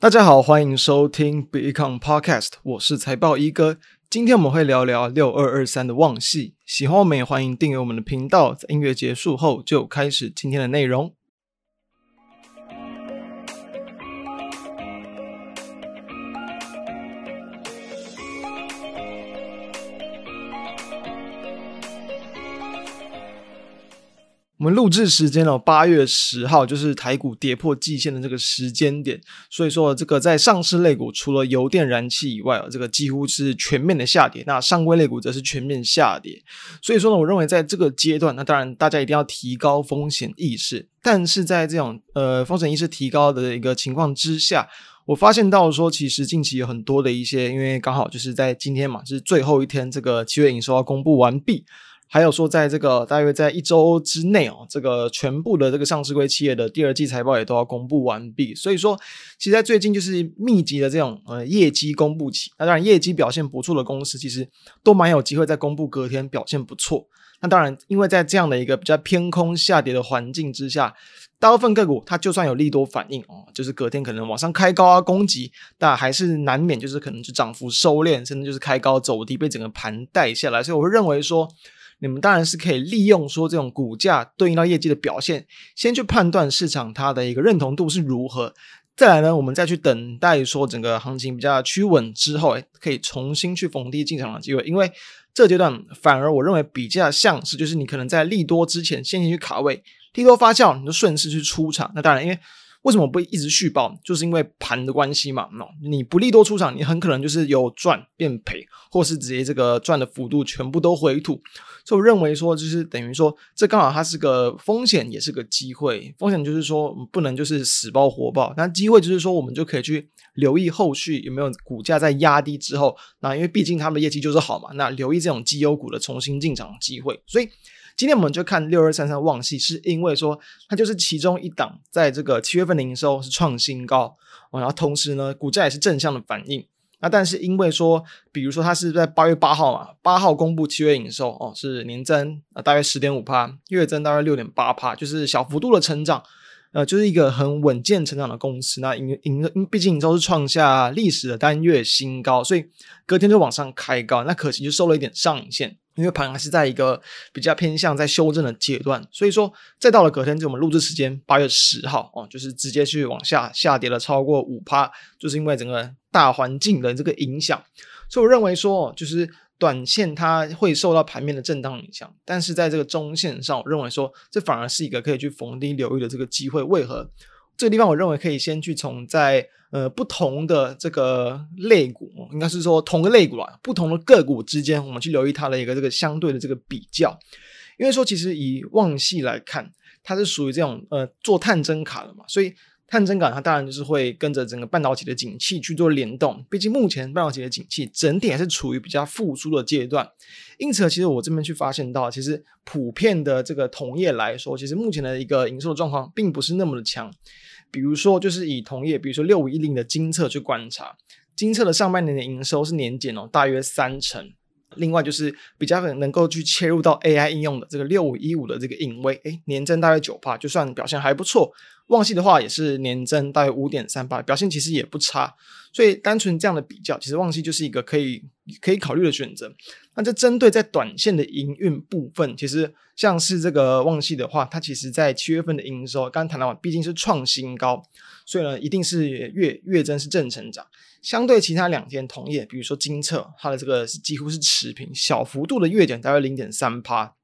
大家好，欢迎收听 Become Podcast，我是财报一哥。今天我们会聊聊六二二三的旺季。喜欢我们也欢迎订阅我们的频道。在音乐结束后，就开始今天的内容。我们录制时间哦，八月十号就是台股跌破季线的这个时间点，所以说这个在上市类股除了油电燃气以外啊，这个几乎是全面的下跌。那上柜类股则是全面下跌。所以说呢，我认为在这个阶段，那当然大家一定要提高风险意识。但是在这种呃风险意识提高的一个情况之下，我发现到说，其实近期有很多的一些，因为刚好就是在今天嘛，就是最后一天，这个七月营收要公布完毕。还有说，在这个大约在一周之内哦，这个全部的这个上市柜企业的第二季财报也都要公布完毕。所以说，其实在最近就是密集的这种呃业绩公布期。那当然，业绩表现不错的公司，其实都蛮有机会在公布隔天表现不错。那当然，因为在这样的一个比较偏空下跌的环境之下，大部分个股它就算有利多反应哦，就是隔天可能往上开高啊攻击，但还是难免就是可能是涨幅收敛，甚至就是开高走低被整个盘带下来。所以我会认为说。你们当然是可以利用说这种股价对应到业绩的表现，先去判断市场它的一个认同度是如何，再来呢，我们再去等待说整个行情比较趋稳之后，可以重新去逢低进场的机会。因为这阶段反而我认为比较像是就是你可能在利多之前先行去卡位，利多发酵你就顺势去出场。那当然因为。为什么不一直续抱？就是因为盘的关系嘛。No, 你不利多出场，你很可能就是有赚变赔，或是直接这个赚的幅度全部都回吐。所以我认为说，就是等于说，这刚好它是个风险，也是个机会。风险就是说不能就是死抱活抱，那机会就是说我们就可以去留意后续有没有股价在压低之后，那因为毕竟他们的业绩就是好嘛，那留意这种绩优股的重新进场机会。所以。今天我们就看六二三三旺系，是因为说它就是其中一档，在这个七月份的营收是创新高，然后同时呢，股价也是正向的反应。那但是因为说，比如说它是在八月八号嘛，八号公布七月营收哦，是年增啊大约十点五趴，月增大约六点八趴，就是小幅度的成长，呃，就是一个很稳健成长的公司。那营营毕竟营收是创下历史的单月新高，所以隔天就往上开高，那可惜就收了一点上影线。因为盘还是在一个比较偏向在修正的阶段，所以说再到了隔天，就我们录制时间八月十号哦，就是直接去往下下跌了超过五趴，就是因为整个大环境的这个影响。所以我认为说，就是短线它会受到盘面的震荡影响，但是在这个中线上，我认为说这反而是一个可以去逢低留意的这个机会。为何？这个地方我认为可以先去从在呃不同的这个类股，应该是说同个类股啊，不同的个股之间，我们去留意它的一个这个相对的这个比较。因为说其实以旺系来看，它是属于这种呃做探针卡的嘛，所以。探针感，它当然就是会跟着整个半导体的景气去做联动。毕竟目前半导体的景气整体还是处于比较复苏的阶段，因此，其实我这边去发现到，其实普遍的这个同业来说，其实目前的一个营收的状况并不是那么的强。比如说，就是以同业，比如说六五一零的精测去观察，精测的上半年的营收是年减哦，大约三成。另外就是比较能够去切入到 AI 应用的这个六五一五的这个颖威，诶，年增大约九趴，就算表现还不错。旺矽的话也是年增大约五点三八，表现其实也不差。所以单纯这样的比较，其实旺矽就是一个可以可以考虑的选择。那这针对在短线的营运部分，其实像是这个旺矽的话，它其实在七月份的营收，刚刚谈到，毕竟是创新高，所以呢，一定是月月增是正成长。相对其他两间同业，比如说金测，它的这个是几乎是持平，小幅度的月减大约零点三趴。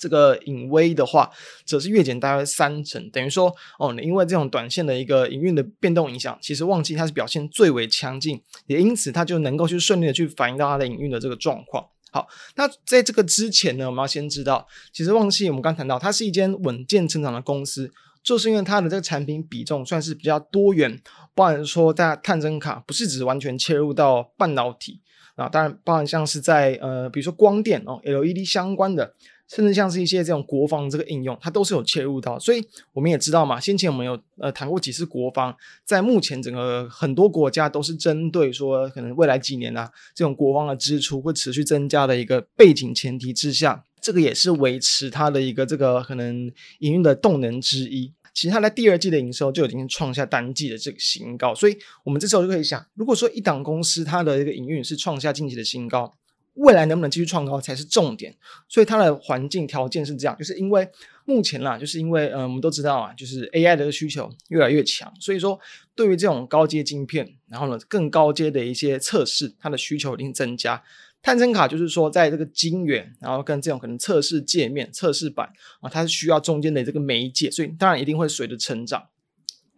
这个颖威的话，则是月减大约三成，等于说哦，因为这种短线的一个营运的变动影响，其实旺矽它是表现最为强劲，也因此它就能够去顺利的去反映到它的营运的这个状况。好，那在这个之前呢，我们要先知道，其实旺矽我们刚谈到，它是一间稳健成长的公司。就是因为它的这个产品比重算是比较多元，包含说大家探针卡不是只完全切入到半导体啊，当然包含像是在呃比如说光电哦 LED 相关的，甚至像是一些这种国防这个应用，它都是有切入到。所以我们也知道嘛，先前我们有呃谈过几次国防，在目前整个很多国家都是针对说可能未来几年啊这种国防的支出会持续增加的一个背景前提之下。这个也是维持它的一个这个可能营运的动能之一。其实它在第二季的营收就已经创下单季的这个新高，所以我们这时候就可以想，如果说一档公司它的一个营运是创下近期的新高，未来能不能继续创高才是重点。所以它的环境条件是这样，就是因为目前啦，就是因为嗯，我们都知道啊，就是 AI 的需求越来越强，所以说对于这种高阶晶片，然后呢更高阶的一些测试，它的需求一定增加。探针卡就是说，在这个晶圆，然后跟这种可能测试界面、测试板啊，它是需要中间的这个媒介，所以当然一定会随着成长。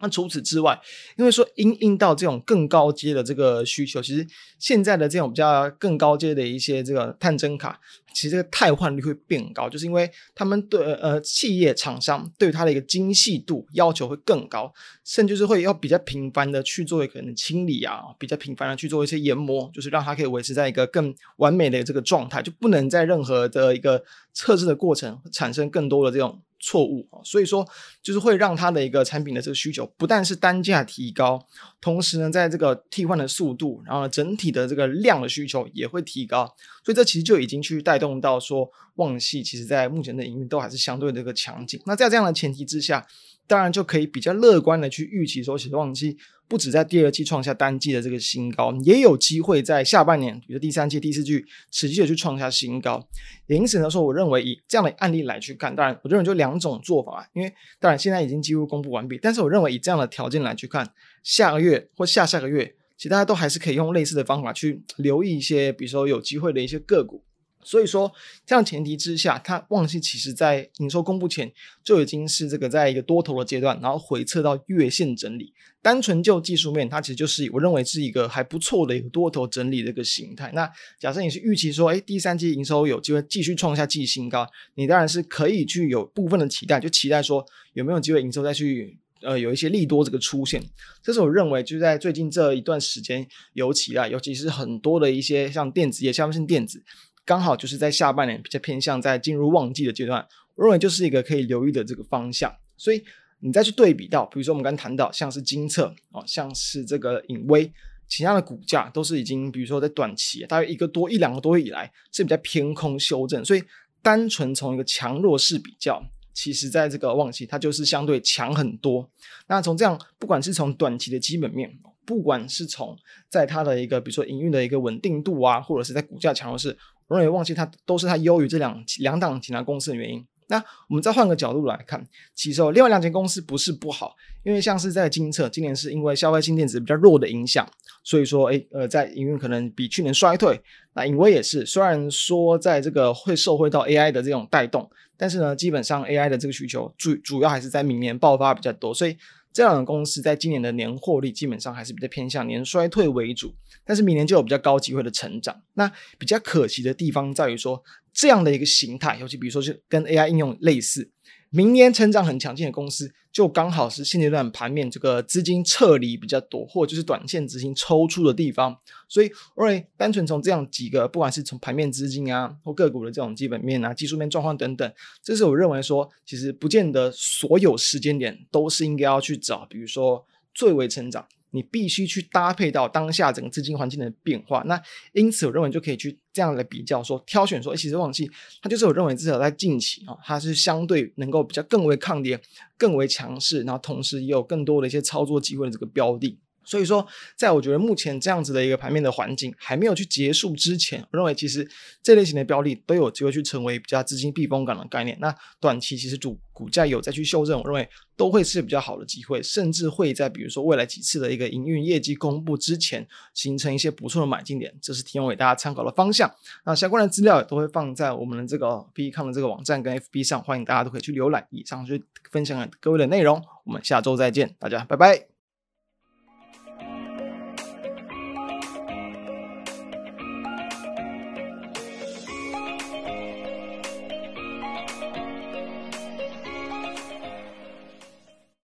那除此之外，因为说因应到这种更高阶的这个需求，其实现在的这种比较更高阶的一些这个探针卡，其实这个汰换率会变高，就是因为他们对呃企业厂商对它的一个精细度要求会更高，甚至是会要比较频繁的去做可能清理啊，比较频繁的去做一些研磨，就是让它可以维持在一个更完美的这个状态，就不能在任何的一个测试的过程产生更多的这种。错误啊，所以说就是会让它的一个产品的这个需求不但是单价提高，同时呢，在这个替换的速度，然后，整体的这个量的需求也会提高，所以这其实就已经去带动到说，旺系其实在目前的营运都还是相对的这个强劲。那在这样的前提之下，当然就可以比较乐观的去预期说，其实旺矽不止在第二季创下单季的这个新高，也有机会在下半年，比如第三季、第四季持续的去创下新高。也因此呢，说我认为以这样的案例来去看，当然我认为就两种做法，因为当然现在已经几乎公布完毕，但是我认为以这样的条件来去看，下个月或下下个月，其实大家都还是可以用类似的方法去留意一些，比如说有机会的一些个股。所以说，这样前提之下，它旺季其实在营收公布前就已经是这个在一个多头的阶段，然后回撤到月线整理。单纯就技术面，它其实就是我认为是一个还不错的一个多头整理的一个形态。那假设你是预期说，哎，第三季营收有机会继续创下季新高，你当然是可以去有部分的期待，就期待说有没有机会营收再去呃有一些利多这个出现。这是我认为就在最近这一段时间尤其啊，尤其是很多的一些像电子业、消费性电子。刚好就是在下半年比较偏向在进入旺季的阶段，我认为就是一个可以留意的这个方向。所以你再去对比到，比如说我们刚谈到像是金策哦，像是这个影威，其他的股价都是已经，比如说在短期大约一个多一两个多月以来是比较偏空修正。所以单纯从一个强弱势比较，其实在这个旺季它就是相对强很多。那从这样，不管是从短期的基本面，不管是从在它的一个比如说营运的一个稳定度啊，或者是在股价强势。容易忘记它都是它优于这两两档其他公司的原因。那我们再换个角度来看，其实另外两间公司不是不好，因为像是在精测，今年是因为消费性电子比较弱的影响，所以说诶呃在营运可能比去年衰退。那影威也是，虽然说在这个会受惠到 AI 的这种带动，但是呢，基本上 AI 的这个需求主主要还是在明年爆发比较多，所以。这两个公司在今年的年获利基本上还是比较偏向年衰退为主，但是明年就有比较高机会的成长。那比较可惜的地方在于说，这样的一个形态，尤其比如说是跟 AI 应用类似。明年成长很强劲的公司，就刚好是现阶段盘面这个资金撤离比较多，或者就是短线资金抽出的地方。所以，我认为单纯从这样几个，不管是从盘面资金啊，或个股的这种基本面啊、技术面状况等等，这是我认为说，其实不见得所有时间点都是应该要去找，比如说最为成长。你必须去搭配到当下整个资金环境的变化，那因此我认为就可以去这样来比较说，挑选说，其实旺季它就是我认为至少在近期啊，它是相对能够比较更为抗跌、更为强势，然后同时也有更多的一些操作机会的这个标的。所以说，在我觉得目前这样子的一个盘面的环境还没有去结束之前，我认为其实这类型的标的都有机会去成为比较资金避风港的概念。那短期其实主股价有再去修正，我认为都会是比较好的机会，甚至会在比如说未来几次的一个营运业绩公布之前，形成一些不错的买进点，这是提供给大家参考的方向。那相关的资料也都会放在我们的这个 PE 康的这个网站跟 FB 上，欢迎大家都可以去浏览。以上就是分享给各位的内容，我们下周再见，大家拜拜。